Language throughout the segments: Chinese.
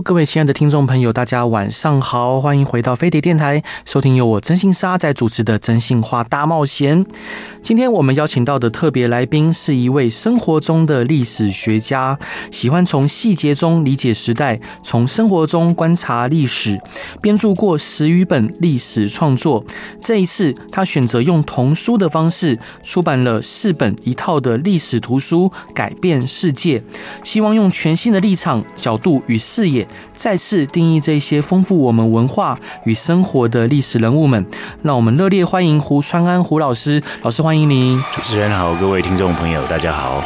各位亲爱的听众朋友，大家晚上好，欢迎回到飞碟电台，收听由我真心沙在主持的《真心话大冒险》。今天我们邀请到的特别来宾是一位生活中的历史学家，喜欢从细节中理解时代，从生活中观察历史，编著过十余本历史创作。这一次，他选择用童书的方式出版了四本一套的历史图书，改变世界，希望用全新的立场、角度与视野，再次定义这些丰富我们文化与生活的历史人物们。让我们热烈欢迎胡川安胡老师，老师欢迎。您，主持人好，各位听众朋友，大家好。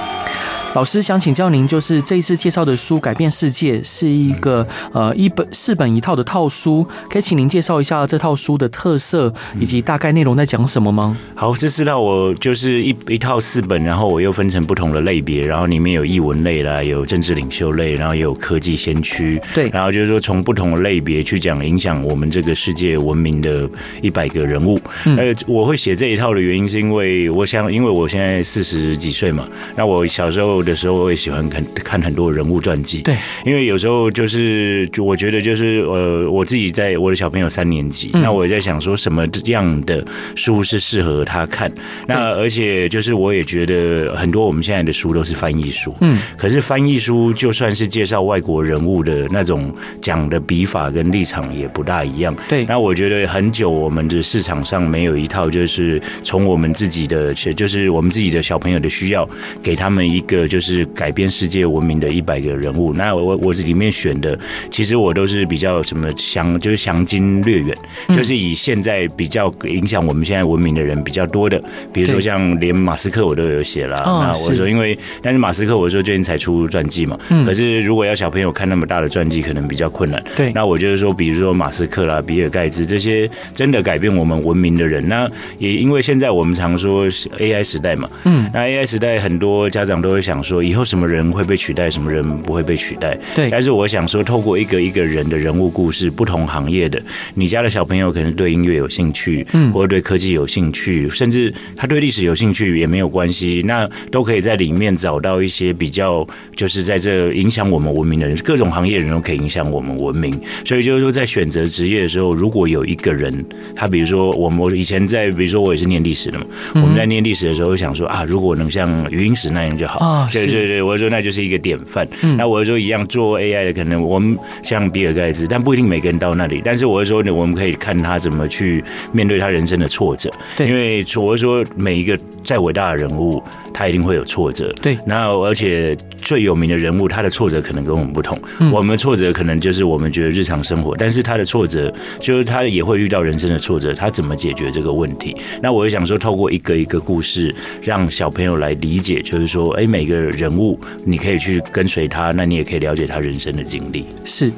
老师想请教您，就是这一次介绍的书《改变世界》是一个呃一本四本一套的套书，可以请您介绍一下这套书的特色以及大概内容在讲什么吗？好，这次呢我就是一一套四本，然后我又分成不同的类别，然后里面有译文类啦，有政治领袖类，然后也有科技先驱，对，然后就是说从不同的类别去讲影响我们这个世界文明的一百个人物。呃、嗯，我会写这一套的原因是因为我想，因为我现在四十几岁嘛，那我小时候。的时候，我也喜欢看看很多人物传记。对，因为有时候就是，就我觉得就是，呃，我自己在我的小朋友三年级，嗯、那我也在想说，什么样的书是适合他看？那而且就是，我也觉得很多我们现在的书都是翻译书。嗯，可是翻译书就算是介绍外国人物的那种讲的笔法跟立场也不大一样。对，那我觉得很久我们的市场上没有一套，就是从我们自己的，就是我们自己的小朋友的需要，给他们一个。就是改变世界文明的一百个人物。那我我是里面选的，其实我都是比较什么详，就是详经略远，就是以现在比较影响我们现在文明的人比较多的，比如说像连马斯克我都有写了。那我说，因为但是马斯克我说最近才出传记嘛，可是如果要小朋友看那么大的传记，可能比较困难。对，那我就是说，比如说马斯克啦、比尔盖茨这些真的改变我们文明的人，那也因为现在我们常说 AI 时代嘛，嗯，那 AI 时代很多家长都会想。说以后什么人会被取代，什么人不会被取代？对。但是我想说，透过一个一个人的人物故事，不同行业的，你家的小朋友可能对音乐有兴趣，嗯，或者对科技有兴趣，甚至他对历史有兴趣也没有关系，那都可以在里面找到一些比较，就是在这影响我们文明的人，各种行业的人都可以影响我们文明。所以就是说，在选择职业的时候，如果有一个人，他比如说我们我以前在，比如说我也是念历史的嘛，我们在念历史的时候想说啊，如果能像余英时那样就好。啊对对对，我说那就是一个典范。嗯、那我说一样做 AI 的，可能我们像比尔盖茨，但不一定每个人到那里。但是我说呢，我们可以看他怎么去面对他人生的挫折。对，因为我说每一个再伟大的人物，他一定会有挫折。对，那而且最有名的人物，他的挫折可能跟我们不同。嗯、我们的挫折可能就是我们觉得日常生活，但是他的挫折就是他也会遇到人生的挫折，他怎么解决这个问题？那我就想说，透过一个一个故事，让小朋友来理解，就是说，哎，每个人物你可以去跟随他，那你也可以了解他人生的经历。是，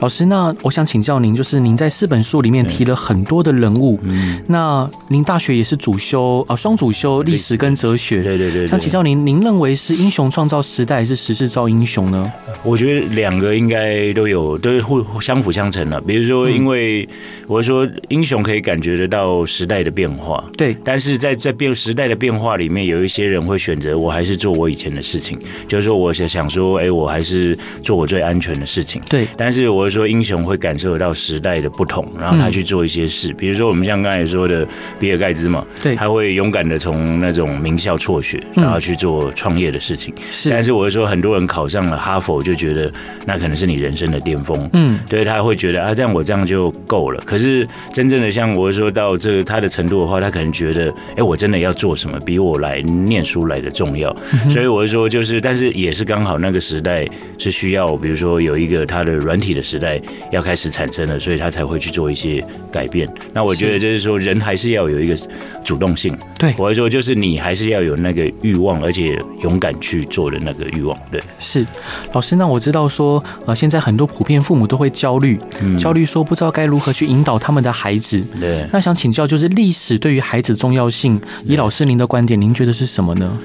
老师，那我想请教您，就是您在四本书里面提了很多的人物，嗯，那您大学也是主修啊，双主修历史跟哲学，对对对。想请教您，您认为是英雄创造时代，还是时势造英雄呢？我觉得两个应该都有，都互相辅相成的。比如说，因为我说英雄可以感觉得到时代的变化，对，但是在在变时代的变化里面，有一些人会选择，我还是做我以前的事情，就是说，我想想说，哎，我还是做我最安全的事情。对，但是我是说，英雄会感受到时代的不同，然后他去做一些事。比如说，我们像刚才说的比尔盖茨嘛，对，他会勇敢的从那种名校辍学，然后去做创业的事情。是，但是我是说，很多人考上了哈佛，就觉得那可能是你人生的巅峰。嗯，对，他会觉得啊，这样我这样就够了。可是真正的像我说到这个他的程度的话，他可能觉得，哎，我真的要做什么，比我来念书来的重要。所以我。说就是，但是也是刚好那个时代是需要，比如说有一个它的软体的时代要开始产生了，所以他才会去做一些改变。那我觉得就是说，人还是要有一个主动性。对，我会说就是你还是要有那个欲望，而且勇敢去做的那个欲望。对，是老师。那我知道说，呃，现在很多普遍父母都会焦虑，嗯、焦虑说不知道该如何去引导他们的孩子。对，那想请教，就是历史对于孩子重要性，以老师您的观点，您觉得是什么呢？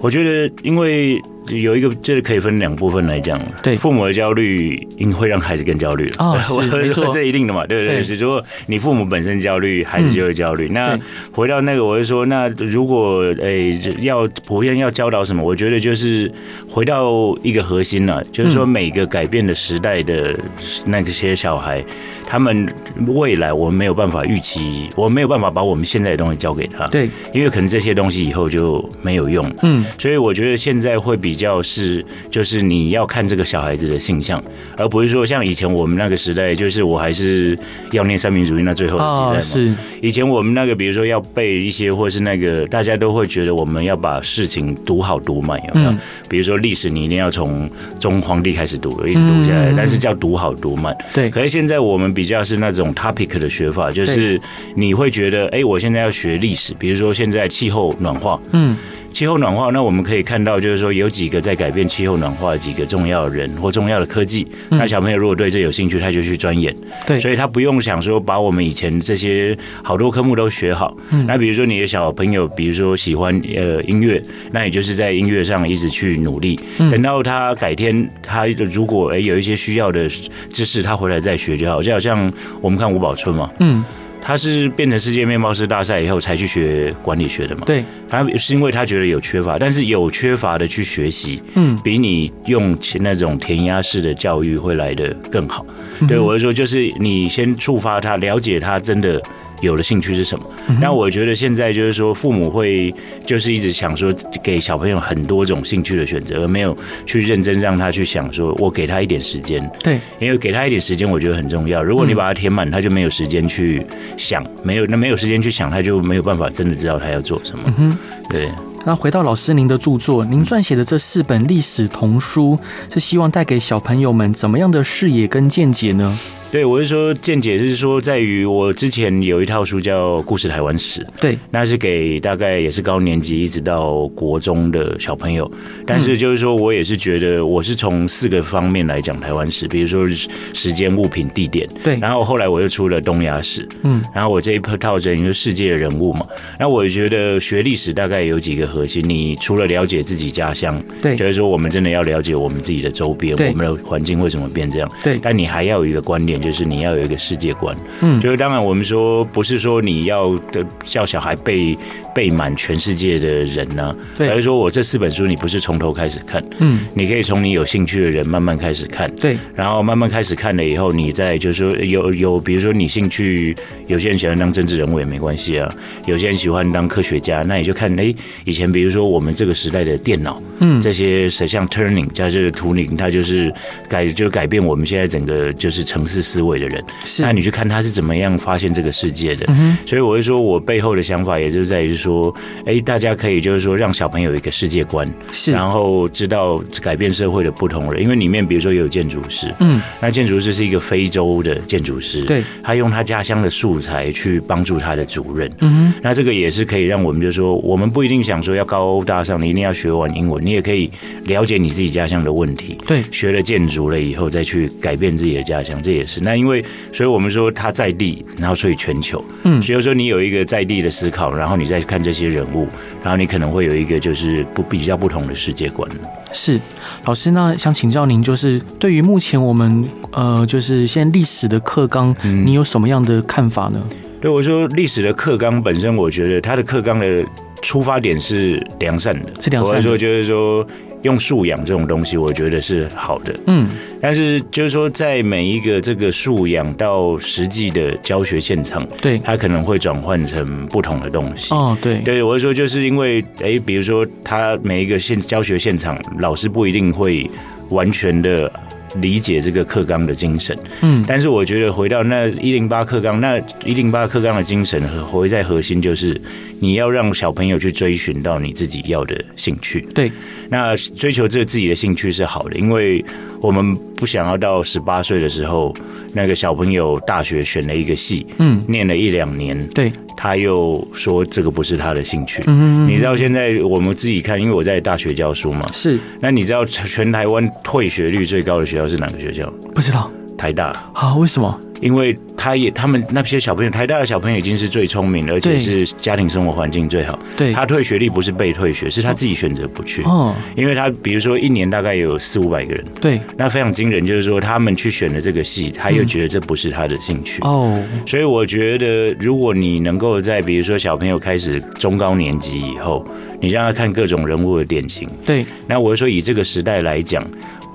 我觉得，因为有一个，就是可以分两部分来讲。对，父母的焦虑，应会让孩子更焦虑。哦，是没错，这一定的嘛，对不对？是如果你父母本身焦虑，孩子就会焦虑。那回到那个，我就说，那如果诶要普遍要教导什么？我觉得就是回到一个核心了，就是说每个改变的时代的那些小孩。他们未来我们没有办法预期，我们没有办法把我们现在的东西交给他。对，因为可能这些东西以后就没有用。嗯，所以我觉得现在会比较是，就是你要看这个小孩子的性向，而不是说像以前我们那个时代，就是我还是要念三民主义那最后的几代嘛。哦，是。以前我们那个，比如说要背一些，或是那个大家都会觉得我们要把事情读好读满，有没有？嗯。比如说历史，你一定要从中皇帝开始读，一直读下来，但是叫读好读满。对。可是现在我们。比较是那种 topic 的学法，就是你会觉得，哎，我现在要学历史，比如说现在气候暖化，嗯，气候暖化，那我们可以看到，就是说有几个在改变气候暖化的几个重要的人或重要的科技，那小朋友如果对这有兴趣，他就去钻研，对，所以他不用想说把我们以前这些好多科目都学好，嗯，那比如说你的小朋友，比如说喜欢呃音乐，那也就是在音乐上一直去努力，等到他改天他如果哎有一些需要的知识，他回来再学就好，就好。像我们看吴宝春嘛，嗯，他是变成世界面包师大赛以后才去学管理学的嘛，对，他是因为他觉得有缺乏，但是有缺乏的去学习，嗯，比你用那种填鸭式的教育会来的更好。嗯、对我来说，就是你先触发他，了解他真的。有的兴趣是什么？那我觉得现在就是说，父母会就是一直想说，给小朋友很多种兴趣的选择，而没有去认真让他去想说，我给他一点时间。对，因为给他一点时间，我觉得很重要。如果你把它填满，他就没有时间去想，没有那没有时间去想，他就没有办法真的知道他要做什么。对。那回到老师您的著作，您撰写的这四本历史童书，是希望带给小朋友们怎么样的视野跟见解呢？对，我是说见解是说，在于我之前有一套书叫《故事台湾史》，对，那是给大概也是高年级一直到国中的小朋友。但是就是说我也是觉得，我是从四个方面来讲台湾史，比如说时间、物品、地点，对。然后后来我又出了东亚史，嗯。然后我这一套整一个世界的人物嘛，那我觉得学历史大概有几个核心，你除了了解自己家乡，对，就是说我们真的要了解我们自己的周边，我们的环境为什么变这样，对。但你还要有一个观念。就是你要有一个世界观，嗯，就是当然我们说不是说你要的叫小孩背背满全世界的人呢、啊，对，而是说我这四本书你不是从头开始看，嗯，你可以从你有兴趣的人慢慢开始看，对，然后慢慢开始看了以后，你再就是说有有比如说你兴趣，有些人喜欢当政治人物也没关系啊，有些人喜欢当科学家，那你就看哎、欸，以前比如说我们这个时代的电脑，嗯，这些像 Turning 加这个图灵，它就是改就改变我们现在整个就是城市。思维的人，那你去看他是怎么样发现这个世界的。嗯所以我会说，我背后的想法也就是在于说，哎，大家可以就是说让小朋友有一个世界观，是，然后知道改变社会的不同人。因为里面比如说有建筑师，嗯，那建筑师是一个非洲的建筑师，对，他用他家乡的素材去帮助他的主任，嗯，那这个也是可以让我们就是说，我们不一定想说要高高大上，你一定要学完英文，你也可以了解你自己家乡的问题，对，学了建筑了以后再去改变自己的家乡，这也是。那因为，所以我们说他在地，然后所以全球，嗯，所以说你有一个在地的思考，然后你再看这些人物，然后你可能会有一个就是不比较不同的世界观。是，老师，那想请教您，就是对于目前我们呃，就是现在历史的课纲，你有什么样的看法呢？对我说，历史的课纲本身，我觉得它的课纲的出发点是良善的，是良善的。我说就是说。用素养这种东西，我觉得是好的。嗯，但是就是说，在每一个这个素养到实际的教学现场，对，它可能会转换成不同的东西。哦，对，对，我是说，就是因为，哎，比如说，他每一个现教学现场，老师不一定会完全的理解这个课纲的精神。嗯，但是我觉得回到那一零八课纲，那一零八课纲的精神和活在核心就是你要让小朋友去追寻到你自己要的兴趣。对，那追求这个自己的兴趣是好的，因为我们不想要到十八岁的时候，那个小朋友大学选了一个系，嗯，念了一两年，对，他又说这个不是他的兴趣。嗯嗯，你知道现在我们自己看，因为我在大学教书嘛，是。那你知道全台湾退学率最高的学校是哪个学校？不知道。台大。好，为什么？因为他也，他们那些小朋友，台大的小朋友已经是最聪明，而且是家庭生活环境最好。对，他退学率不是被退学，是他自己选择不去。哦，因为他比如说一年大概有四五百个人，对，那非常惊人。就是说他们去选了这个系，他又觉得这不是他的兴趣。哦，所以我觉得，如果你能够在比如说小朋友开始中高年级以后，你让他看各种人物的典型，对，那我说以这个时代来讲。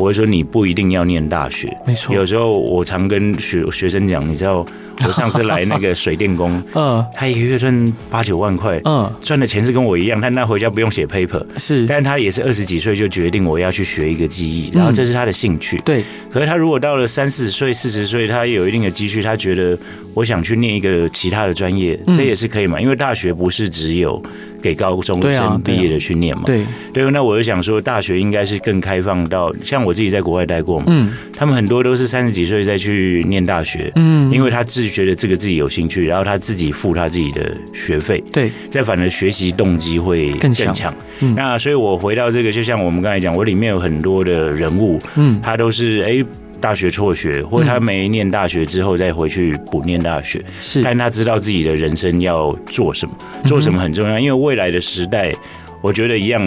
我会说你不一定要念大学，没错。有时候我常跟学学生讲，你知道，我上次来那个水电工，嗯，他一个月赚八九万块，嗯，赚的钱是跟我一样，但他回家不用写 paper，是，但他也是二十几岁就决定我要去学一个技艺，然后这是他的兴趣，对。可是他如果到了三四十岁、四十岁，他有一定的积蓄，他觉得我想去念一个其他的专业，这也是可以嘛，因为大学不是只有。给高中生毕业的去念嘛？对。对，那我就想说，大学应该是更开放到，像我自己在国外待过嘛，嗯，他们很多都是三十几岁再去念大学，嗯，因为他自己觉得这个自己有兴趣，然后他自己付他自己的学费，对，再反而学习动机会更强。那所以我回到这个，就像我们刚才讲，我里面有很多的人物，嗯，他都是哎。大学辍学，或者他没念大学之后再回去补念大学，是，但他知道自己的人生要做什么，做什么很重要，因为未来的时代，我觉得一样。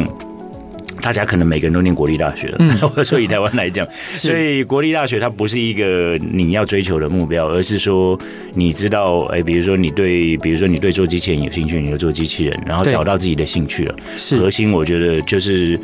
大家可能每个人都念国立大学了，或者说以台湾来讲，所以国立大学它不是一个你要追求的目标，而是说你知道，哎，比如说你对，比如说你对做机器人有兴趣，你就做机器人，然后找到自己的兴趣了。是核心，我觉得就是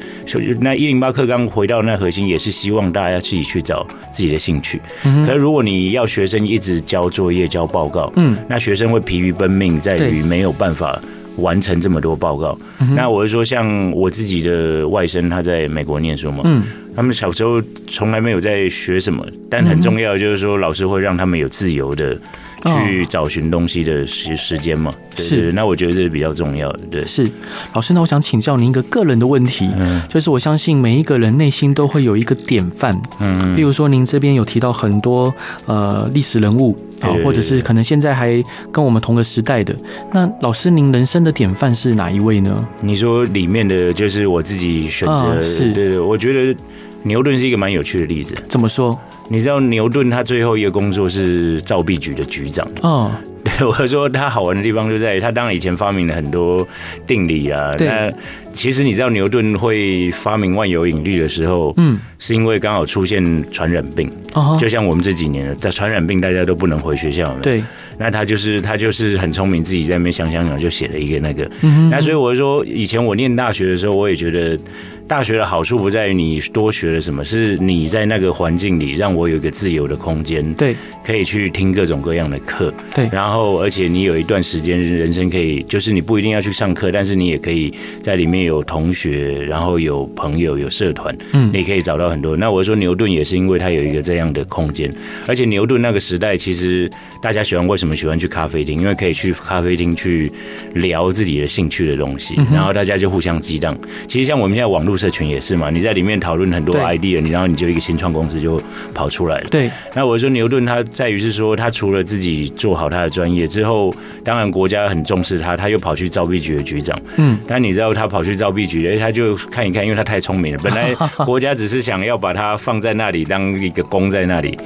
那一零八课刚回到那核心，也是希望大家自己去找自己的兴趣。可是如果你要学生一直交作业、交报告，嗯，那学生会疲于奔命，在于没有办法。完成这么多报告，嗯、那我是说，像我自己的外甥，他在美国念书嘛，嗯，他们小时候从来没有在学什么，但很重要就是说，老师会让他们有自由的。去找寻东西的时时间嘛，是，那我觉得这是比较重要的。对，是。老师，那我想请教您一个个人的问题，嗯，就是我相信每一个人内心都会有一个典范，嗯，比如说您这边有提到很多呃历史人物啊，或者是可能现在还跟我们同个时代的，那老师您人生的典范是哪一位呢？你说里面的就是我自己选择，是，对对，我觉得牛顿是一个蛮有趣的例子。怎么说？你知道牛顿他最后一个工作是造币局的局长。哦，对，我说他好玩的地方就在于他当然以前发明了很多定理啊。对。那其实你知道牛顿会发明万有引力的时候，嗯，是因为刚好出现传染病。哦。就像我们这几年在传染病，大家都不能回学校了。对。那他就是他就是很聪明，自己在那边想想想就写了一个那个。嗯。那所以我就说，以前我念大学的时候，我也觉得。大学的好处不在于你多学了什么，是你在那个环境里让我有一个自由的空间，对，可以去听各种各样的课，对，然后而且你有一段时间人生可以，就是你不一定要去上课，但是你也可以在里面有同学，然后有朋友，有社团，嗯，你可以找到很多。那我说牛顿也是因为他有一个这样的空间，而且牛顿那个时代其实大家喜欢为什么喜欢去咖啡厅？因为可以去咖啡厅去聊自己的兴趣的东西，然后大家就互相激荡。其实像我们现在网络。社群也是嘛，你在里面讨论很多 idea，你然后你就一个新创公司就跑出来了。对，那我说牛顿他在于是说，他除了自己做好他的专业之后，当然国家很重视他，他又跑去造币局的局长。嗯，但你知道他跑去造币局，哎，他就看一看，因为他太聪明了，本来 国家只是想要把他放在那里当一个工在那里。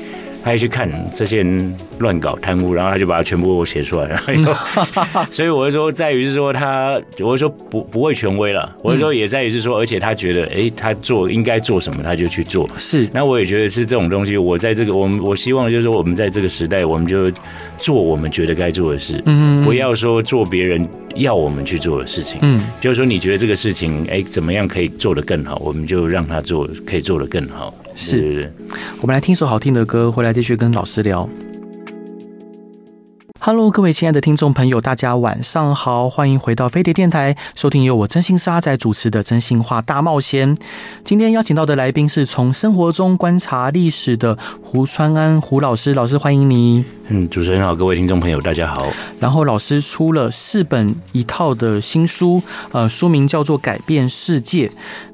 他一去看这些人乱搞贪污，然后他就把它全部写出来，然后 所以我就说，在于是说他，我就说不不会权威了，我就说也在于是说，而且他觉得，哎，他做应该做什么，他就去做。是，那我也觉得是这种东西。我在这个，我们我希望就是说，我们在这个时代，我们就做我们觉得该做的事，嗯，不要说做别人要我们去做的事情，嗯，就是说你觉得这个事情，哎，怎么样可以做得更好，我们就让他做，可以做得更好。是，我们来听首好听的歌，回来继续跟老师聊。Hello，各位亲爱的听众朋友，大家晚上好，欢迎回到飞碟电台，收听由我真心沙仔主持的《真心话大冒险》。今天邀请到的来宾是从生活中观察历史的胡川安胡老师，老师欢迎你。嗯，主持人好，各位听众朋友大家好。然后老师出了四本一套的新书，呃，书名叫做《改变世界》，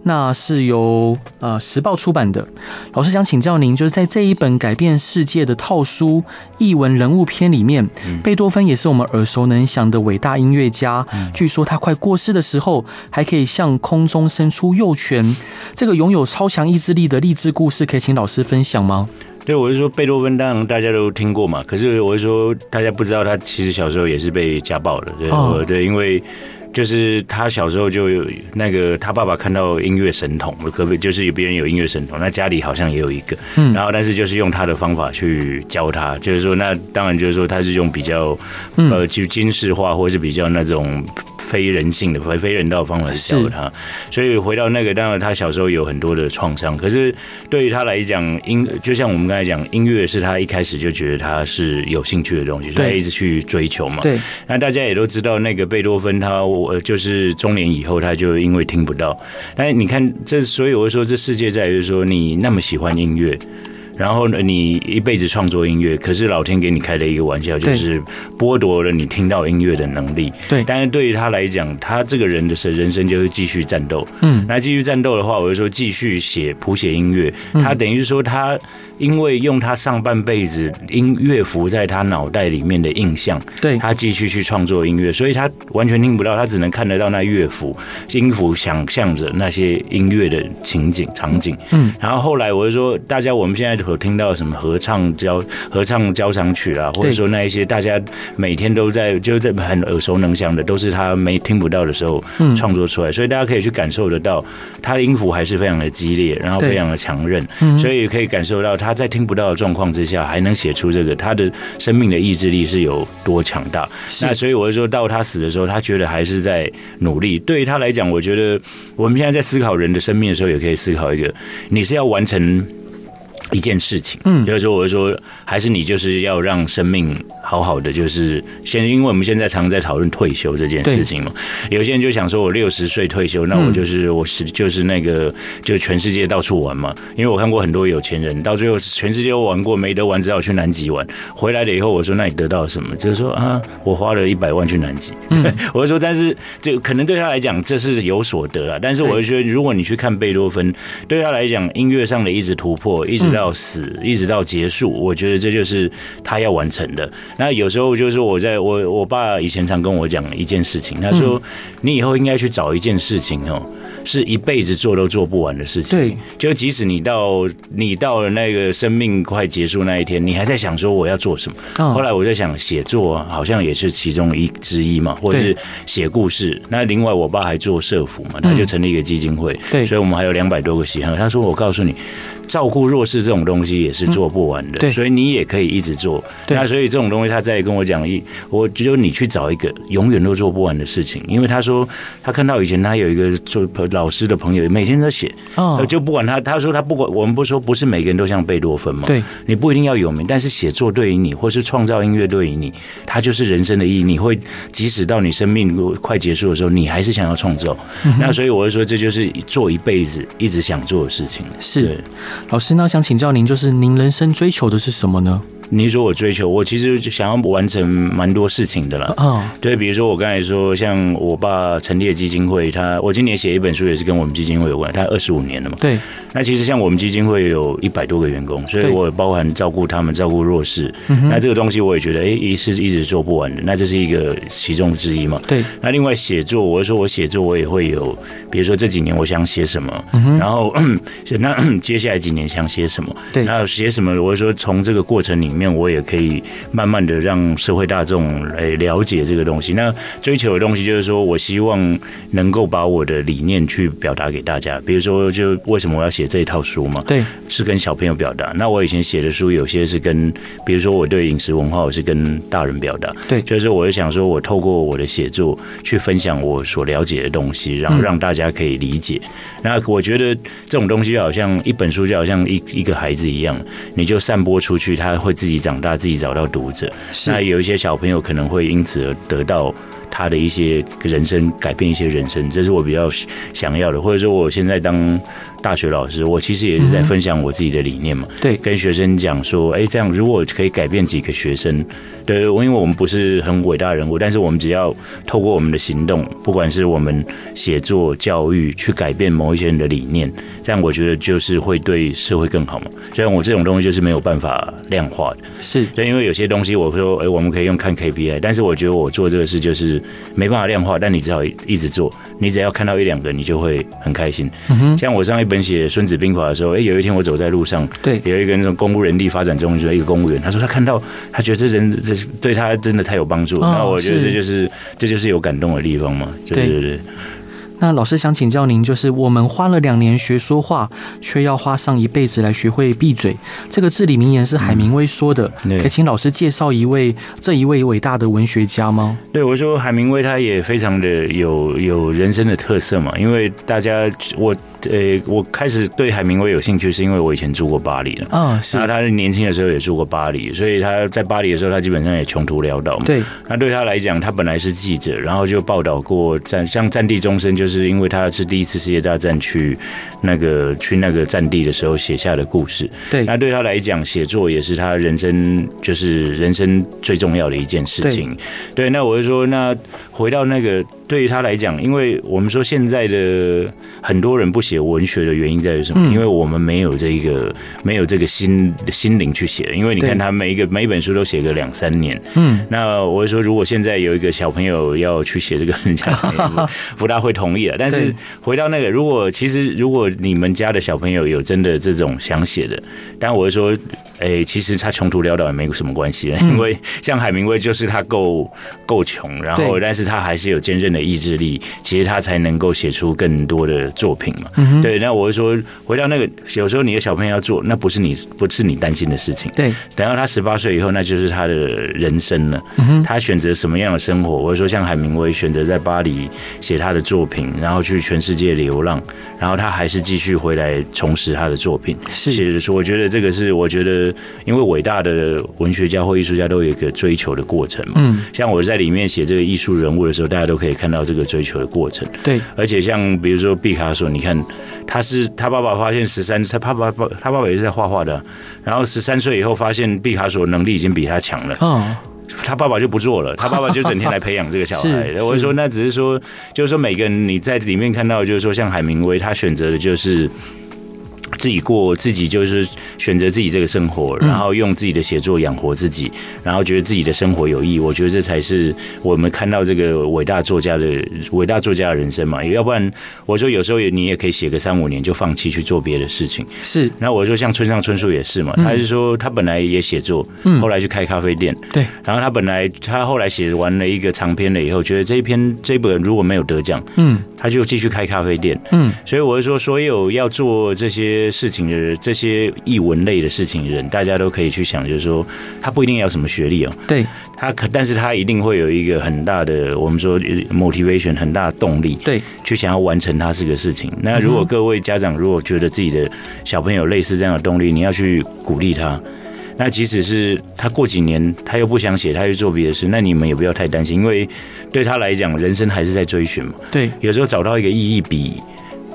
那是由呃时报出版的。老师想请教您，就是在这一本《改变世界》的套书译文人物篇里面。贝多芬也是我们耳熟能详的伟大音乐家。据说他快过世的时候，还可以向空中伸出右拳。这个拥有超强意志力的励志故事，可以请老师分享吗？对，我是说贝多芬，当然大家都听过嘛。可是我是说，大家不知道他其实小时候也是被家暴的。对，哦、对，因为。就是他小时候就有那个，他爸爸看到音乐神童，隔壁就是有别人有音乐神童，那家里好像也有一个，嗯，然后但是就是用他的方法去教他，就是说那当然就是说他是用比较呃就军事化或者是比较那种非人性的非非人道的方法去教他，所以回到那个当然他小时候有很多的创伤，可是对于他来讲音就像我们刚才讲音乐是他一开始就觉得他是有兴趣的东西，所以他一直去追求嘛，对，那大家也都知道那个贝多芬他。我就是中年以后，他就因为听不到。但你看，这所以我说，这世界在于说，你那么喜欢音乐，然后呢，你一辈子创作音乐，可是老天给你开了一个玩笑，就是剥夺了你听到音乐的能力。对，但是对于他来讲，他这个人的人生就是继续战斗。嗯，那继续战斗的话，我就说继续写谱写音乐。他等于是说他。因为用他上半辈子音乐符在他脑袋里面的印象，对，他继续去创作音乐，所以他完全听不到，他只能看得到那乐符、音符，想象着那些音乐的情景场景。嗯，然后后来我就说，大家我们现在所听到什么合唱交合唱交响曲啊，或者说那一些大家每天都在就在很耳熟能详的，都是他没听不到的时候创作出来，所以大家可以去感受得到，他的音符还是非常的激烈，然后非常的强韧，所以可以感受到他。他在听不到的状况之下，还能写出这个，他的生命的意志力是有多强大？那所以我就说到他死的时候，他觉得还是在努力。对于他来讲，我觉得我们现在在思考人的生命的时候，也可以思考一个：你是要完成一件事情，嗯，就是说，我就说，还是你就是要让生命。好好的，就是现，因为我们现在常常在讨论退休这件事情嘛。有些人就想说，我六十岁退休，那我就是我是就是那个就全世界到处玩嘛。因为我看过很多有钱人，到最后全世界都玩过，没得玩，只好去南极玩。回来了以后，我说，那你得到什么？就是说啊，我花了一百万去南极。对，我就说，但是这可能对他来讲，这是有所得啊。但是我就觉得，如果你去看贝多芬，对他来讲，音乐上的一直突破，一直到死，一直到结束，我觉得这就是他要完成的。那有时候就是我在我我爸以前常跟我讲一件事情，他说，你以后应该去找一件事情哦，是一辈子做都做不完的事情。对，就即使你到你到了那个生命快结束那一天，你还在想说我要做什么。后来我在想，写作好像也是其中一之一嘛，或者是写故事。那另外我爸还做社福嘛，他就成立一个基金会。对，所以我们还有两百多个喜好。他说，我告诉你。照顾弱势这种东西也是做不完的，所以你也可以一直做。那所以这种东西，他在跟我讲一，我只有你去找一个永远都做不完的事情，因为他说他看到以前他有一个做老师的朋友，每天都写，哦就不管他，他说他不管，我们不说不是每个人都像贝多芬嘛，对，你不一定要有名，但是写作对于你，或是创造音乐对于你，它就是人生的意义。你会即使到你生命快结束的时候，你还是想要创造。那所以我就说，这就是做一辈子一直想做的事情，是。老师，那想请教您，就是您人生追求的是什么呢？你说我追求，我其实想要完成蛮多事情的了。哦，对，比如说我刚才说，像我爸成立的基金会，他我今年写一本书也是跟我们基金会有关，他二十五年了嘛。对。那其实像我们基金会有一百多个员工，所以我包含照顾他们，照顾弱势。那这个东西我也觉得，哎，一是一直做不完的。那这是一个其中之一嘛。对。那另外写作，我说我写作我也会有，比如说这几年我想写什么，然后 那 接下来几年想写什么，对。那写什么？我说从这个过程里面。面我也可以慢慢的让社会大众来了解这个东西。那追求的东西就是说，我希望能够把我的理念去表达给大家。比如说，就为什么我要写这一套书嘛？对，是跟小朋友表达。那我以前写的书有些是跟，比如说我对饮食文化，我是跟大人表达。对，就是我就想说，我透过我的写作去分享我所了解的东西，然后让大家可以理解。嗯、那我觉得这种东西就好像一本书，就好像一一个孩子一样，你就散播出去，他会自己。己长大，自己找到读者。那有一些小朋友可能会因此而得到。他的一些人生改变，一些人生，这是我比较想要的。或者说，我现在当大学老师，我其实也是在分享我自己的理念嘛。对，跟学生讲说，哎，这样如果可以改变几个学生，对，因为我们不是很伟大人物，但是我们只要透过我们的行动，不管是我们写作、教育，去改变某一些人的理念，这样我觉得就是会对社会更好嘛。虽然我这种东西就是没有办法量化的，是，对，因为有些东西我说，哎，我们可以用看 KPI，但是我觉得我做这个事就是。没办法量化，但你只好一直做。你只要看到一两个，你就会很开心。嗯、像我上一本写《孙子兵法》的时候，哎，有一天我走在路上，对，有一个那种公务人力发展中心的一个公务员，他说他看到，他觉得这人这对他真的太有帮助。那、哦、我觉得这就是这就是有感动的地方嘛。对对对。那老师想请教您，就是我们花了两年学说话，却要花上一辈子来学会闭嘴。这个至理名言是海明威说的，嗯、可以请老师介绍一位这一位伟大的文学家吗？对，我说海明威他也非常的有有人生的特色嘛，因为大家我。呃，我开始对海明威有兴趣，是因为我以前住过巴黎了。嗯，是。那他年轻的时候也住过巴黎，所以他在巴黎的时候，他基本上也穷途潦倒嘛。对。那对他来讲，他本来是记者，然后就报道过战，像战地钟声，就是因为他是第一次世界大战去那个去那个战地的时候写下的故事。对。那对他来讲，写作也是他人生就是人生最重要的一件事情。对。对。那我就说，那回到那个。对于他来讲，因为我们说现在的很多人不写文学的原因在于什么？嗯、因为我们没有这个没有这个心心灵去写。因为你看他每一个每一本书都写个两三年。嗯，那我就说如果现在有一个小朋友要去写这个，人家 不大会同意了。但是回到那个，如果其实如果你们家的小朋友有真的这种想写的，但我是说。哎，其实他穷途潦倒也没有什么关系，因为像海明威就是他够够穷，然后但是他还是有坚韧的意志力，其实他才能够写出更多的作品嘛。嗯、对，那我会说回到那个，有时候你的小朋友要做，那不是你不是你担心的事情。对，等到他十八岁以后，那就是他的人生了。嗯、他选择什么样的生活？或者说像海明威选择在巴黎写他的作品，然后去全世界流浪，然后他还是继续回来重拾他的作品。是，写我觉得这个是我觉得。因为伟大的文学家或艺术家都有一个追求的过程嘛，嗯，像我在里面写这个艺术人物的时候，大家都可以看到这个追求的过程，对。而且像比如说毕卡索，你看他是他爸爸发现十三，他爸爸他爸爸也是在画画的，然后十三岁以后发现毕卡索能力已经比他强了，嗯，他爸爸就不做了，他爸爸就整天来培养这个小孩。我就说那只是说，就是说每个人你在里面看到，就是说像海明威，他选择的就是。自己过自己就是选择自己这个生活，然后用自己的写作养活自己，然后觉得自己的生活有意义。我觉得这才是我们看到这个伟大作家的伟大作家的人生嘛。要不然，我说有时候你也可以写个三五年就放弃去做别的事情。是。那我说像村上春树也是嘛，他是说他本来也写作，后来去开咖啡店。对。然后他本来他后来写完了一个长篇了以后，觉得这一篇这一本如果没有得奖，嗯，他就继续开咖啡店。嗯。所以我就说，所有要做这些。事情的人，这些译文类的事情的人，大家都可以去想，就是说，他不一定要什么学历哦，对，他可，但是他一定会有一个很大的，我们说 motivation，很大的动力，对，去想要完成他这个事情。那如果各位家长如果觉得自己的小朋友类似这样的动力，你要去鼓励他。那即使是他过几年他又不想写，他去做别的事，那你们也不要太担心，因为对他来讲，人生还是在追寻嘛。对，有时候找到一个意义比。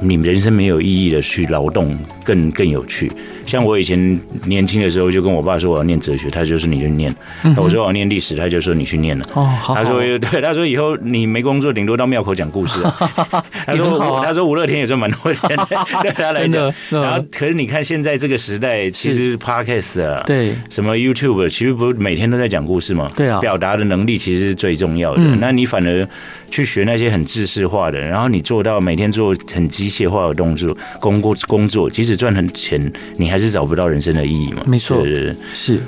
你人生没有意义的去劳动更更有趣。像我以前年轻的时候，就跟我爸说我要念哲学，他就说你就念。我说我要念历史，他就说你去念了。哦，好。他说 对，他说以后你没工作，顶多到庙口讲故事。他说他说吴乐天也赚蛮多钱的，对他来讲。然后可是你看现在这个时代，其实 Podcast 啊，对，什么 YouTube，其实不是每天都在讲故事吗？对啊。表达的能力其实是最重要的。那你反而去学那些很知识化的，然后你做到每天做很机械化的动作，工工工作，即使赚很钱，你还。还是找不到人生的意义嘛？没错，是。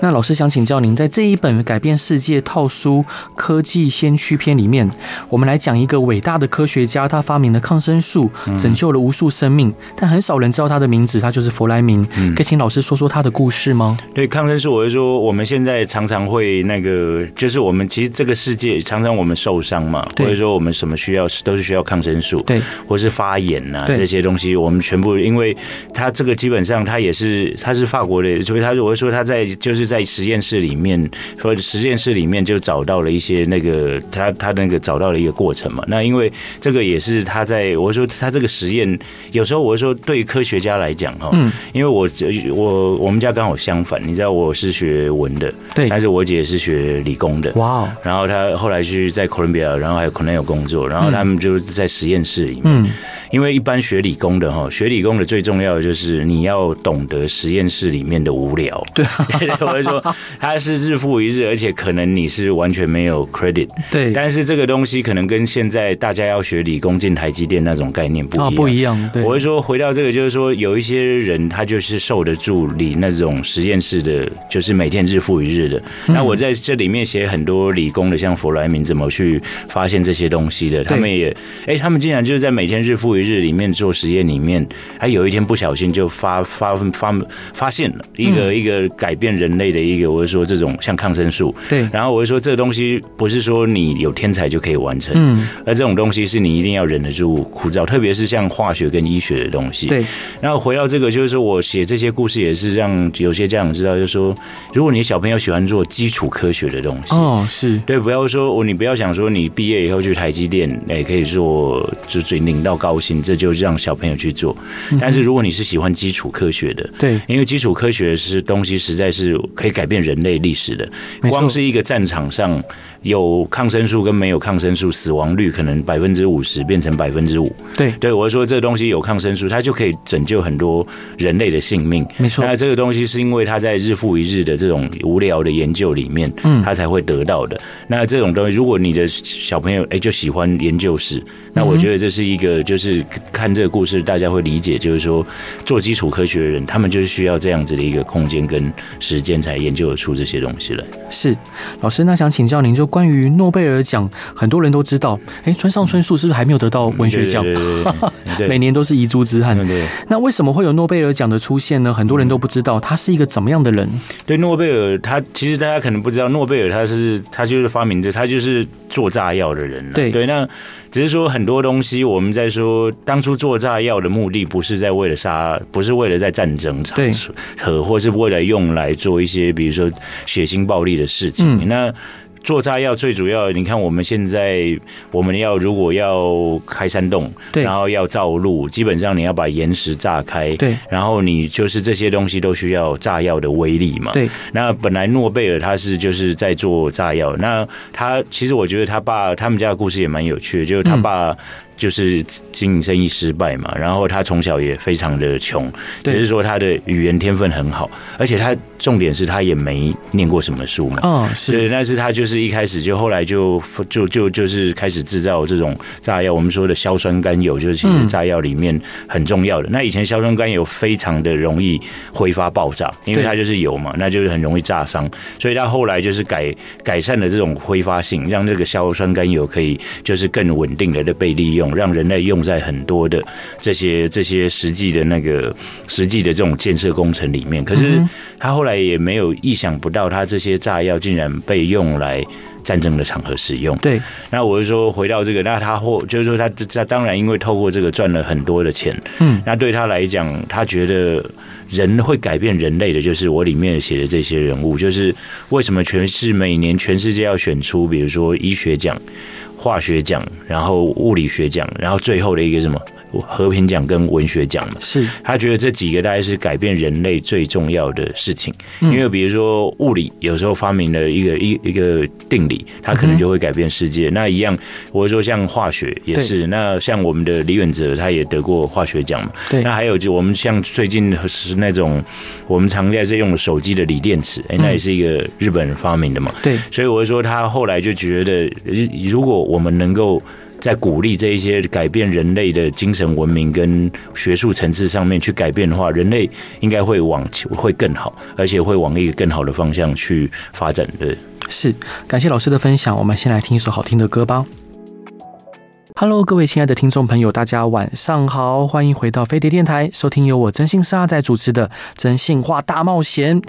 那老师想请教您，在这一本改变世界套书《科技先驱篇》里面，我们来讲一个伟大的科学家，他发明了抗生素，拯救了无数生命，但很少人知道他的名字，他就是弗莱明。可以请老师说说他的故事吗？对，抗生素，我就说我们现在常常会那个，就是我们其实这个世界常常我们受伤嘛，或者说我们什么需要都是需要抗生素，对，或是发炎呐、啊、这些东西，我们全部因为他这个基本上他也是他是法国的，所以他我会说他在就。就是在实验室里面，说实验室里面就找到了一些那个他他那个找到了一个过程嘛。那因为这个也是他在我说他这个实验，有时候我说对科学家来讲哈，嗯，因为我我我们家刚好相反，你知道我是学文的，对，但是我姐是学理工的，哇，然后他后来去在哥伦比亚，然后还有可能有工作，然后他们就在实验室里面。嗯因为一般学理工的哈，学理工的最重要的就是你要懂得实验室里面的无聊。对，我会说它是日复一日，而且可能你是完全没有 credit。对，但是这个东西可能跟现在大家要学理工进台积电那种概念不一样。不一样。对，我会说回到这个，就是说有一些人他就是受得住你那种实验室的，就是每天日复一日的。嗯、那我在这里面写很多理工的，像弗莱明怎么去发现这些东西的，他们也哎，他们竟然就是在每天日复一日。里面做实验里面，他有一天不小心就发发发发现了一个、一个改变人类的一个，我就说这种像抗生素。对，然后我就说这东西不是说你有天才就可以完成，嗯，而这种东西是你一定要忍得住枯燥，特别是像化学跟医学的东西。对，然后回到这个，就是说我写这些故事也是让有些家长知道，就是说如果你小朋友喜欢做基础科学的东西，哦，是对，不要说我你不要想说你毕业以后去台积电，哎可以做就最领到高薪。这就让小朋友去做，但是如果你是喜欢基础科学的，对，因为基础科学是东西，实在是可以改变人类历史的。光是一个战场上。有抗生素跟没有抗生素，死亡率可能百分之五十变成百分之五。对，对我说这东西有抗生素，它就可以拯救很多人类的性命。没错，那这个东西是因为它在日复一日的这种无聊的研究里面，嗯，它才会得到的。那这种东西，如果你的小朋友哎就喜欢研究室，那我觉得这是一个就是看这个故事，大家会理解，就是说做基础科学的人，他们就是需要这样子的一个空间跟时间，才研究得出这些东西来。是，老师，那想请教您就。关于诺贝尔奖，很多人都知道。哎，村上春树是不是还没有得到文学奖？每年都是遗珠之憾。那为什么会有诺贝尔奖的出现呢？很多人都不知道他是一个怎么样的人。对，诺贝尔他其实大家可能不知道，诺贝尔他是他就是发明的，他就是做炸药的人。对对，那只是说很多东西，我们在说当初做炸药的目的不是在为了杀，不是为了在战争场合，或是为了用来做一些比如说血腥暴力的事情。嗯、那做炸药最主要，你看我们现在我们要如果要开山洞，对，然后要造路，基本上你要把岩石炸开，对，然后你就是这些东西都需要炸药的威力嘛，对。那本来诺贝尔他是就是在做炸药，那他其实我觉得他爸他们家的故事也蛮有趣的，就是他爸。嗯就是经营生意失败嘛，然后他从小也非常的穷，只是说他的语言天分很好，而且他重点是他也没念过什么书嘛，嗯，是，但是他就是一开始就后来就就就就是开始制造这种炸药，我们说的硝酸甘油就是其实炸药里面很重要的。那以前硝酸甘油非常的容易挥发爆炸，因为它就是油嘛，那就是很容易炸伤，所以他后来就是改改善了这种挥发性，让这个硝酸甘油可以就是更稳定的被利用。让人类用在很多的这些这些实际的那个实际的这种建设工程里面，可是他后来也没有意想不到，他这些炸药竟然被用来战争的场合使用。对，那我就说回到这个，那他或就是说他他当然因为透过这个赚了很多的钱，嗯，那对他来讲，他觉得人会改变人类的，就是我里面写的这些人物，就是为什么全是每年全世界要选出，比如说医学奖。化学奖，然后物理学奖，然后最后的一个什么？和平奖跟文学奖嘛，是。他觉得这几个大概是改变人类最重要的事情，因为比如说物理有时候发明了一个一一个定理，它可能就会改变世界。那一样，我说像化学也是，那像我们的李远哲他也得过化学奖嘛。对，那还有就我们像最近是那种我们常在用手机的锂电池，哎，那也是一个日本人发明的嘛。对，所以我说他后来就觉得，如果我们能够。在鼓励这一些改变人类的精神文明跟学术层次上面去改变的话，人类应该会往会更好，而且会往一个更好的方向去发展的。是，感谢老师的分享。我们先来听一首好听的歌吧。Hello，各位亲爱的听众朋友，大家晚上好，欢迎回到飞碟电台，收听由我真心是阿仔主持的《真心话大冒险》。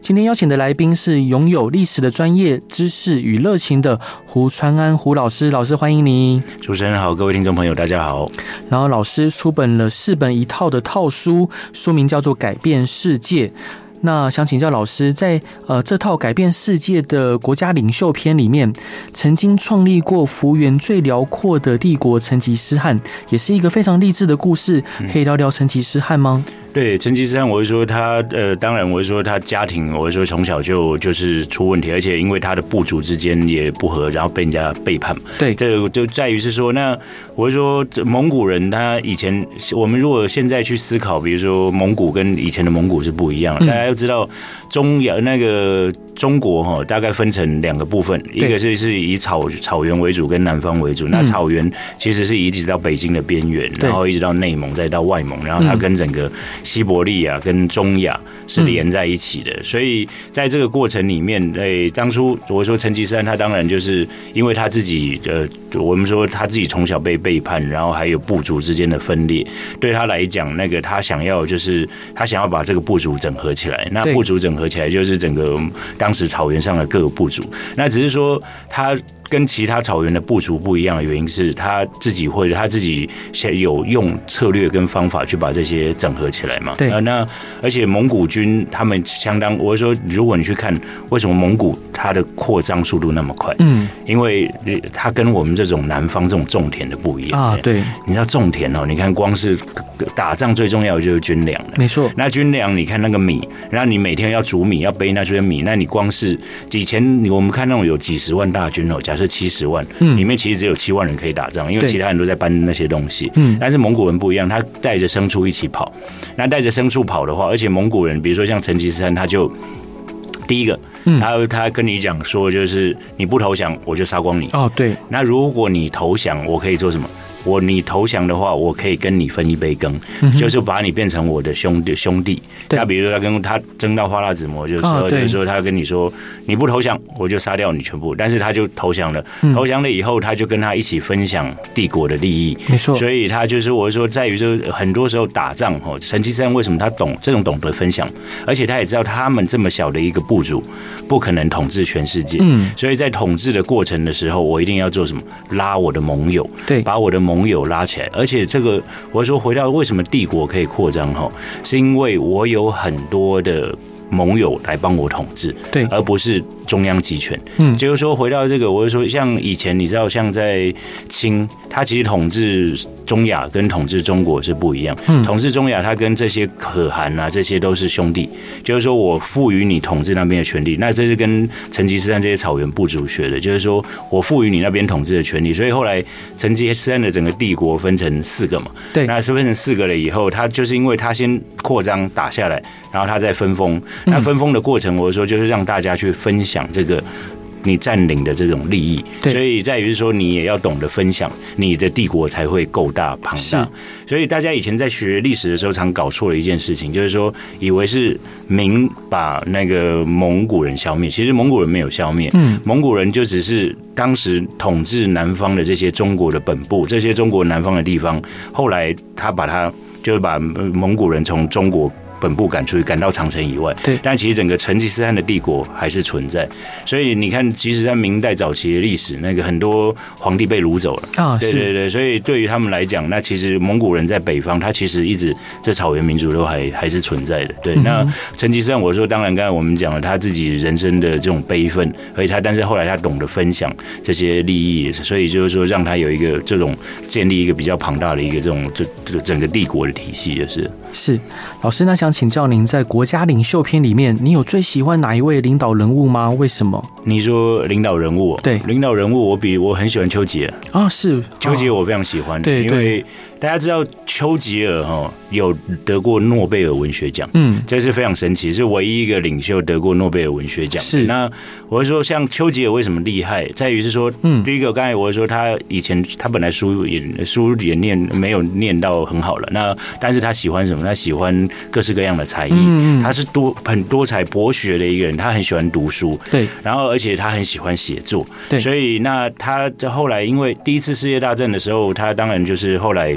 今天邀请的来宾是拥有历史的专业知识与热情的胡川安胡老师，老师欢迎你。主持人好，各位听众朋友大家好。然后老师出本了四本一套的套书，书名叫做《改变世界》。那想请教老师，在呃这套改变世界的国家领袖篇里面，曾经创立过幅员最辽阔的帝国成吉思汗，也是一个非常励志的故事，可以聊聊成吉思汗吗？嗯对成吉思汗，我会说他呃，当然我会说他家庭，我会说从小就就是出问题，而且因为他的部族之间也不和，然后被人家背叛嘛。对，这就在于是说，那我会说蒙古人他以前，我们如果现在去思考，比如说蒙古跟以前的蒙古是不一样的，大家要知道。中亚那个中国哈，大概分成两个部分，一个是是以草草原为主，跟南方为主。那草原其实是一直到北京的边缘，然后一直到内蒙，再到外蒙，然后它跟整个西伯利亚跟中亚是连在一起的。所以在这个过程里面，诶，当初我说成吉思汗，他当然就是因为他自己呃，我们说他自己从小被背叛，然后还有部族之间的分裂，对他来讲，那个他想要就是他想要把这个部族整合起来，那部族整。合起来就是整个当时草原上的各个部族，那只是说他。跟其他草原的部族不一样的原因是他自己或者他自己有用策略跟方法去把这些整合起来嘛？对啊，那而且蒙古军他们相当，我说如果你去看为什么蒙古它的扩张速度那么快？嗯，因为它跟我们这种南方这种种田的不一样啊。对，你知道种田哦，你看光是打仗最重要的就是军粮，没错。那军粮你看那个米，然后你每天要煮米，要背那些米，那你光是以前我们看那种有几十万大军哦，假。是七十万，嗯里面其实只有七万人可以打仗，因为其他人都在搬那些东西。嗯，但是蒙古人不一样，他带着牲畜一起跑。那带着牲畜跑的话，而且蒙古人，比如说像成吉思汗，他就第一个，他他跟你讲说，就是你不投降，我就杀光你。哦，对。那如果你投降，我可以做什么？我你投降的话，我可以跟你分一杯羹，嗯、就是把你变成我的兄弟兄弟。那比如说他跟他争到花剌子模，就是就是说他跟你说你不投降，我就杀掉你全部。但是他就投降了，嗯、投降了以后，他就跟他一起分享帝国的利益。没错，所以他就是我说在于说很多时候打仗哦，成吉思汗为什么他懂这种懂得分享，而且他也知道他们这么小的一个部族不可能统治全世界。嗯，所以在统治的过程的时候，我一定要做什么？拉我的盟友，对，把我的盟友拉起来，而且这个我说回到为什么帝国可以扩张哈，是因为我有很多的盟友来帮我统治，对，而不是中央集权。嗯，就是说回到这个，我就说像以前你知道，像在清，他其实统治中亚跟统治中国是不一样。嗯，统治中亚，他跟这些可汗啊，这些都是兄弟。就是说我赋予你统治那边的权利，那这是跟成吉思汗这些草原部族学的，就是说我赋予你那边统治的权利。所以后来成吉思汗的整个帝国分成四个嘛，对，那是分成四个了以后，他就是因为他先扩张打下来，然后他再分封。那分封的过程，我说就是让大家去分享这个你占领的这种利益，所以在于说你也要懂得分享，你的帝国才会够大庞大。所以大家以前在学历史的时候，常搞错了一件事情，就是说以为是明把那个蒙古人消灭，其实蒙古人没有消灭，嗯，蒙古人就只是当时统治南方的这些中国的本部，这些中国南方的地方，后来他把他就是把蒙古人从中国。本部赶出去，赶到长城以外。对，但其实整个成吉思汗的帝国还是存在。所以你看，其实，在明代早期的历史，那个很多皇帝被掳走了啊。对对对，所以对于他们来讲，那其实蒙古人在北方，他其实一直这草原民族都还还是存在的。对，那成吉思汗，我说，当然刚才我们讲了他自己人生的这种悲愤，所以他，但是后来他懂得分享这些利益，所以就是说，让他有一个这种建立一个比较庞大的一个这种这这整个帝国的体系，就是是老师，那想。想请教您，在国家领袖篇里面，你有最喜欢哪一位领导人物吗？为什么？你说领导人物，对，领导人物，我比我很喜欢丘吉尔啊，是丘吉尔，我非常喜欢，对，因为。大家知道丘吉尔哈有得过诺贝尔文学奖，嗯，这是非常神奇，是唯一一个领袖得过诺贝尔文学奖。是。那我会说，像丘吉尔为什么厉害，在于是说，嗯，第一个刚才我会说他以前他本来书也书也念没有念到很好了，那但是他喜欢什么？他喜欢各式各样的才艺，嗯，他是多很多才博学的一个人，他很喜欢读书，对，然后而且他很喜欢写作，对，所以那他后来因为第一次世界大战的时候，他当然就是后来。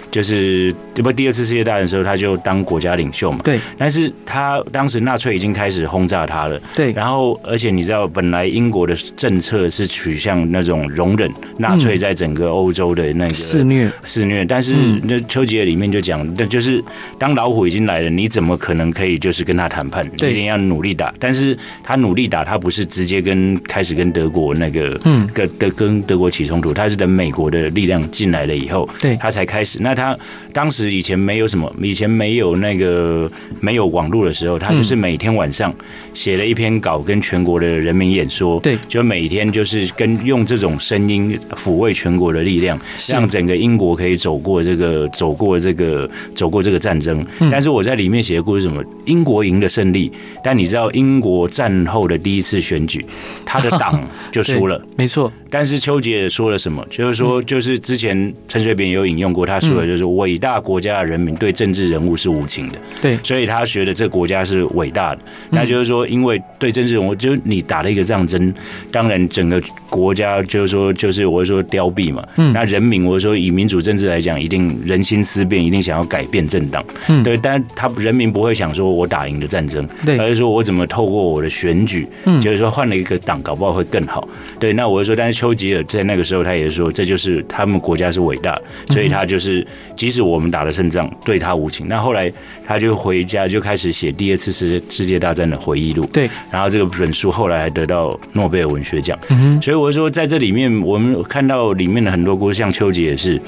就是这不第二次世界大战的时候，他就当国家领袖嘛。对。但是他当时纳粹已经开始轰炸他了。对。然后，而且你知道，本来英国的政策是取向那种容忍纳粹在整个欧洲的那个肆虐肆虐。但是那丘吉尔里面就讲，那就是当老虎已经来了，你怎么可能可以就是跟他谈判？一定要努力打。但是他努力打，他不是直接跟开始跟德国那个嗯跟德跟德国起冲突，他是等美国的力量进来了以后，对，他才开始。那他当时以前没有什么，以前没有那个没有网络的时候，他就是每天晚上写了一篇稿，跟全国的人民演说。对，就每天就是跟用这种声音抚慰全国的力量，让整个英国可以走过这个走过这个走过这个战争。但是我在里面写的故事什么？英国赢的胜利，但你知道英国战后的第一次选举，他的党 就输了。没错。但是丘吉尔说了什么？就是说，就是之前陈水扁有引用过，他说的就是伟大国家的人民对政治人物是无情的。对，所以他觉得这个国家是伟大的。那就是说，因为对政治人物，就是你打了一个战争，当然整个国家就是说，就是我说凋敝嘛。嗯。那人民，我说以民主政治来讲，一定人心思变，一定想要改变政党。嗯。对，但他人民不会想说我打赢了战争，对，而是说我怎么透过我的选举，嗯，就是说换了一个党，搞不好会更好。对，那我就说，但是丘吉尔在那个时候，他也是说，这就是他们国家是伟大，所以他就是即使我们打了胜仗，对他无情。那后来他就回家，就开始写第二次世世界大战的回忆录。对，然后这个本书后来还得到诺贝尔文学奖。嗯哼，所以我就说，在这里面，我们看到里面的很多故事，像丘吉也是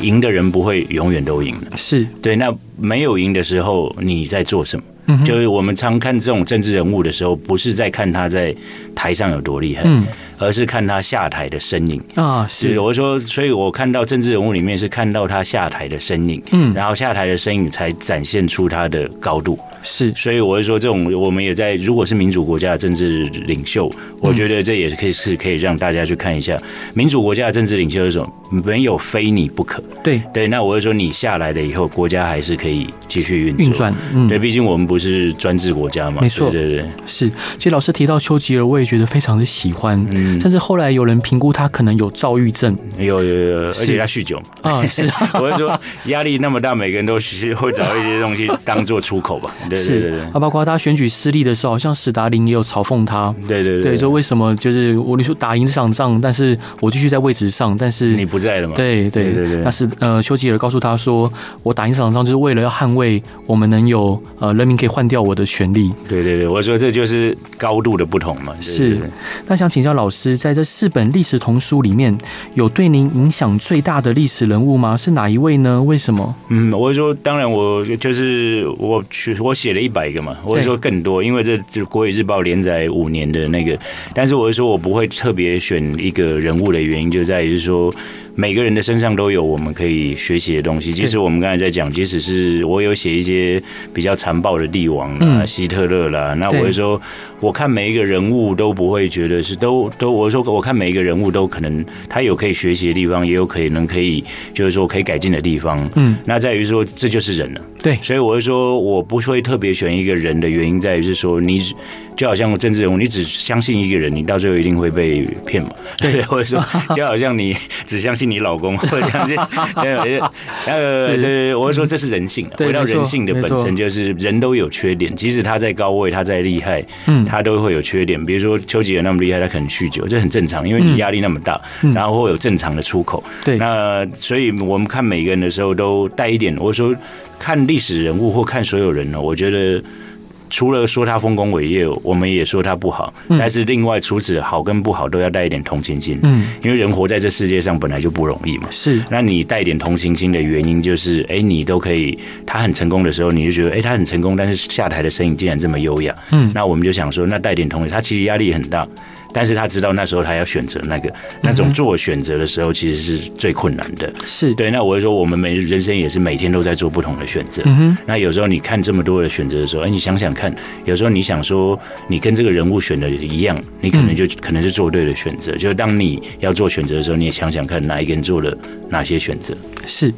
赢的人不会永远都赢的，是对。那没有赢的时候，你在做什么？就是我们常看这种政治人物的时候，不是在看他在台上有多厉害，嗯，而是看他下台的身影啊。是，我说，所以我看到政治人物里面是看到他下台的身影，嗯，然后下台的身影才展现出他的高度。是，所以我是说，这种我们也在，如果是民主国家的政治领袖，我觉得这也是可以是可以让大家去看一下民主国家的政治领袖是什么，没有非你不可。对对，那我是说，你下来了以后，国家还是可以继续运运转。嗯，对，毕竟我们不是专制国家嘛。没错，对对对，是。其实老师提到丘吉尔，我也觉得非常的喜欢。嗯，但是后来有人评估他可能有躁郁症，有有有，而且他酗酒。啊。是，我是说压力那么大，每个人都是会找一些东西当做出口吧。对对对对，啊，包括他选举失利的时候，好像史达林也有嘲讽他。对对对，说为什么就是我你说打赢这场仗，但是我继续在位置上，但是你不在了嘛？对对。对对，那是呃，丘吉尔告诉他说，我打赢这场仗就是为了要捍卫我们能有呃人民可以换掉我的权利。对对对，我说这就是高度的不同嘛。是，那想请教老师，在这四本历史童书里面有对您影响最大的历史人物吗？是哪一位呢？为什么？嗯，我说当然，我就是我我写了一百个嘛，我说更多，因为这就国语日报连载五年的那个，但是我是说我不会特别选一个人物的原因，就在于说。每个人的身上都有我们可以学习的东西。即使我们刚才在讲，即使是我有写一些比较残暴的帝王啊，希特勒啦，那我会说，我看每一个人物都不会觉得是都都，我说我看每一个人物都可能他有可以学习的地方，也有可能可以就是说可以改进的地方。嗯，那在于说这就是人了。对，所以我会说，我不会特别选一个人的原因在于是说你。就好像政治人物，你只相信一个人，你到最后一定会被骗嘛？对，或者说，就好像你只相信你老公，或者相信对，呃，对对，我会说这是人性。回到人性的本身，就是人都有缺点，即使他在高位，他再厉害，嗯，他都会有缺点。比如说丘吉尔那么厉害，他可能酗酒，这很正常，因为你压力那么大，然后会有正常的出口。对，那所以我们看每个人的时候都带一点。我说看历史人物或看所有人呢，我觉得。除了说他丰功伟业，我们也说他不好。但是另外，除此好跟不好都要带一点同情心。嗯，因为人活在这世界上本来就不容易嘛。是，那你带一点同情心的原因就是，哎，你都可以。他很成功的时候，你就觉得，哎，他很成功，但是下台的身影竟然这么优雅。嗯，那我们就想说，那带点同情，他其实压力很大。但是他知道那时候他要选择那个那种做选择的时候，其实是最困难的。是对。那我会说，我们每人生也是每天都在做不同的选择。那有时候你看这么多的选择的时候，哎，你想想看，有时候你想说你跟这个人物选的一样，你可能就可能是做对的选择。就是当你要做选择的时候，你也想想看哪一个人做了哪些选择。是。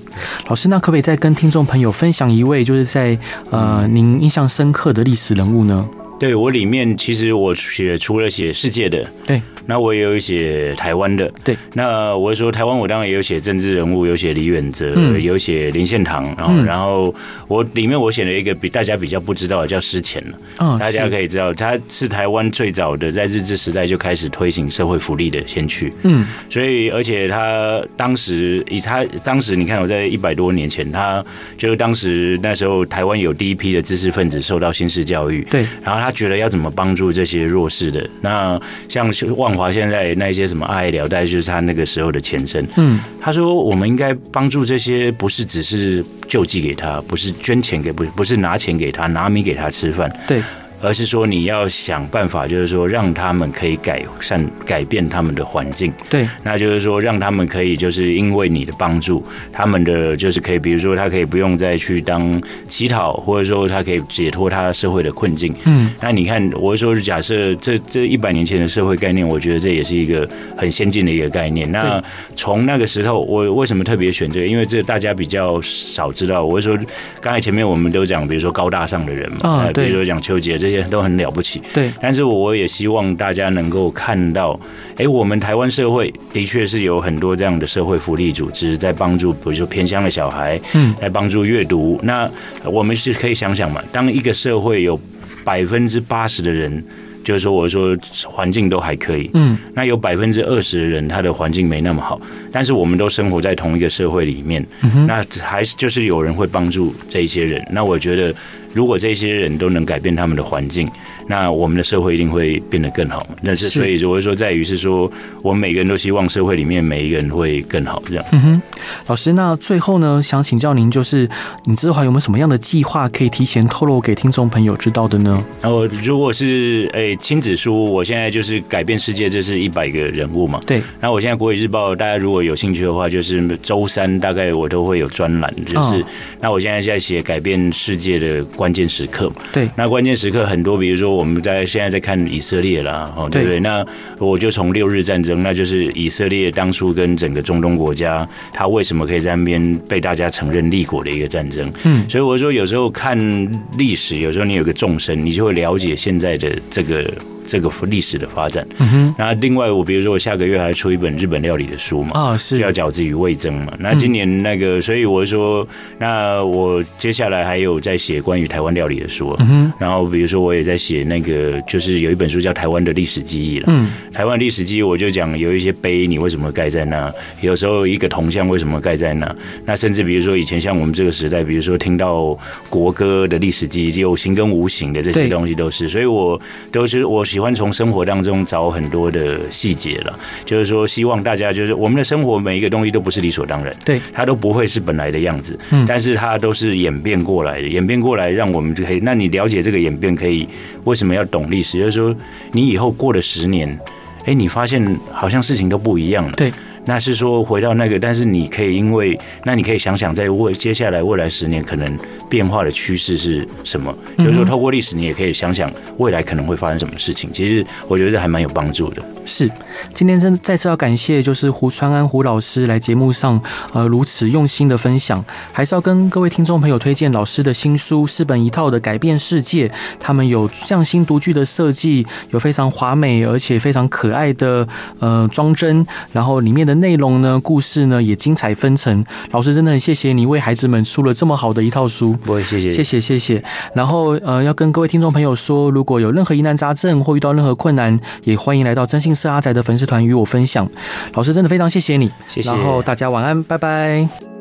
老师，那可不可以再跟听众朋友分享一位就是在呃您印象深刻的历史人物呢？对，我里面其实我写除了写世界的，对，那我也有写台湾的。对。那我说台湾，我当然也有写政治人物，有写李远哲，嗯、有写林献堂。然后，嗯、然后我里面我写了一个比大家比较不知道的，叫施钱了。哦。大家可以知道，他是台湾最早的在日治时代就开始推行社会福利的先驱。嗯。所以，而且他当时以他当时，你看我在一百多年前，他就是当时那时候台湾有第一批的知识分子受到新式教育。对。然后他觉得要怎么帮助这些弱势的？那像万华现在那些什么爱聊，大概就是他那个时候的前身。嗯，他说我们应该帮助这些，不是只是救济给他，不是捐钱给，不不是拿钱给他，拿米给他吃饭。对。而是说你要想办法，就是说让他们可以改善、改变他们的环境。对，那就是说让他们可以，就是因为你的帮助，他们的就是可以，比如说他可以不用再去当乞讨，或者说他可以解脱他社会的困境。嗯，那你看，我说是假设这这一百年前的社会概念，我觉得这也是一个很先进的一个概念。那从那个时候，我为什么特别选这个？因为这大家比较少知道。我是说，刚才前面我们都讲，比如说高大上的人嘛，啊，比如说讲邱杰。这些都很了不起，对。但是我也希望大家能够看到，哎，我们台湾社会的确是有很多这样的社会福利组织在帮助，比如说偏乡的小孩，嗯，来帮助阅读。那我们是可以想想嘛，当一个社会有百分之八十的人，就是说我说环境都还可以，嗯，那有百分之二十的人他的环境没那么好，但是我们都生活在同一个社会里面，嗯，那还是就是有人会帮助这些人。那我觉得。如果这些人都能改变他们的环境，那我们的社会一定会变得更好。但是，所以我会说，在于是说，我们每个人都希望社会里面每一个人会更好。这样。嗯哼，老师，那最后呢，想请教您，就是你之后有没有什么样的计划可以提前透露给听众朋友知道的呢？哦，如果是诶亲子书，我现在就是改变世界，这是一百个人物嘛？对。那我现在国语日报，大家如果有兴趣的话，就是周三大概我都会有专栏，就是、哦、那我现在在写改变世界的关键时刻嘛，对，那关键时刻很多，比如说我们在现在在看以色列啦，哦，对不对？那我就从六日战争，那就是以色列当初跟整个中东国家，他为什么可以在那边被大家承认立国的一个战争？嗯，所以我说有时候看历史，有时候你有个纵深，你就会了解现在的这个。这个历史的发展，嗯哼。那另外，我比如说，我下个月还出一本日本料理的书嘛，啊，是，叫饺子与味增嘛。那今年那个，所以我说，那我接下来还有在写关于台湾料理的书，嗯哼。然后比如说，我也在写那个，就是有一本书叫《台湾的历史记忆》了，嗯。台湾历史记忆，我就讲有一些碑，你为什么盖在那？有时候一个铜像为什么盖在那？那甚至比如说以前像我们这个时代，比如说听到国歌的历史记忆，有形跟无形的这些东西都是。所以我都是我。喜欢从生活当中找很多的细节了，就是说，希望大家就是我们的生活每一个东西都不是理所当然，对，它都不会是本来的样子，嗯，但是它都是演变过来的，演变过来让我们就可以。那你了解这个演变，可以为什么要懂历史？就是说，你以后过了十年，哎，你发现好像事情都不一样了，对。那是说回到那个，但是你可以因为，那你可以想想，在未接下来未来十年可能变化的趋势是什么？就是说，透过历史，你也可以想想未来可能会发生什么事情。其实我觉得这还蛮有帮助的。是，今天真再次要感谢，就是胡川安胡老师来节目上，呃，如此用心的分享。还是要跟各位听众朋友推荐老师的新书，四本一套的改变世界。他们有匠心独具的设计，有非常华美而且非常可爱的呃装帧，然后里面的。内容呢，故事呢也精彩纷呈。老师真的很谢谢你为孩子们出了这么好的一套书。不会，谢谢，谢谢，谢谢。然后呃，要跟各位听众朋友说，如果有任何疑难杂症或遇到任何困难，也欢迎来到真心社阿宅的粉丝团与我分享。老师真的非常谢谢你，谢谢。然后大家晚安，拜拜。